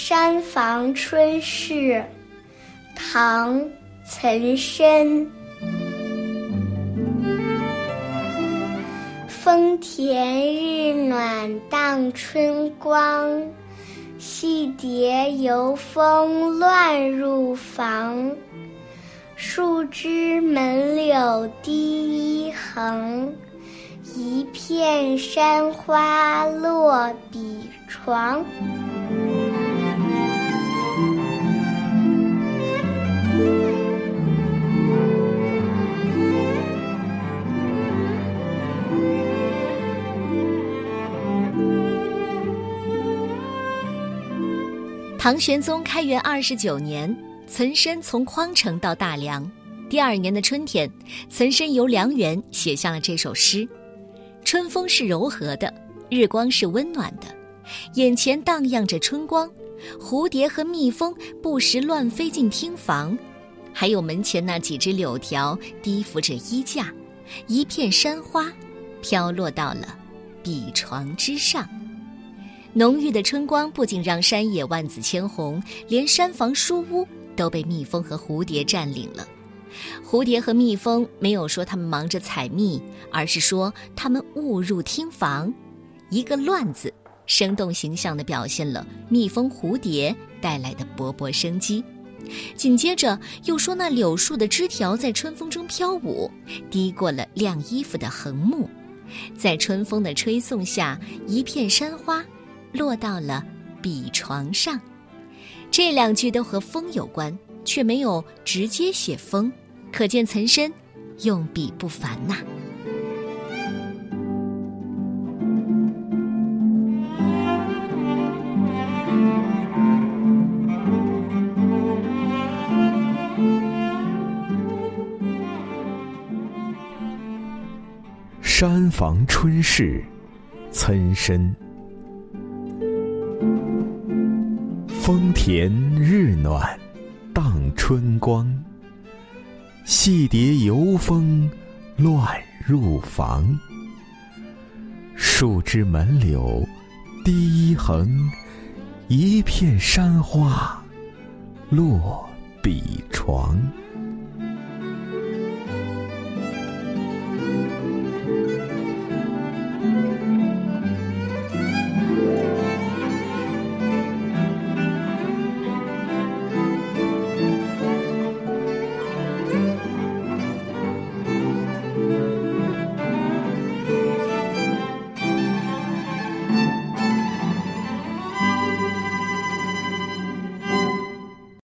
山房春事，唐·岑参。风恬日暖荡春光，细蝶游风乱入房。树枝门柳低一横，一片山花落笔床。唐玄宗开元二十九年，岑参从匡城到大梁。第二年的春天，岑参游梁园，写下了这首诗。春风是柔和的，日光是温暖的，眼前荡漾着春光，蝴蝶和蜜蜂不时乱飞进厅房，还有门前那几只柳条低伏着衣架，一片山花飘落到了笔床之上。浓郁的春光不仅让山野万紫千红，连山房书屋都被蜜蜂和蝴蝶占领了。蝴蝶和蜜蜂没有说他们忙着采蜜，而是说他们误入厅房。一个“乱”字，生动形象地表现了蜜蜂、蝴蝶带来的勃勃生机。紧接着又说那柳树的枝条在春风中飘舞，滴过了晾衣服的横木，在春风的吹送下，一片山花。落到了笔床上，这两句都和风有关，却没有直接写风，可见岑参用笔不凡呐。山房春事，岑参。风田日暖，荡春光。细蝶游蜂，乱入房。树枝门柳，低一横，一片山花，落笔床。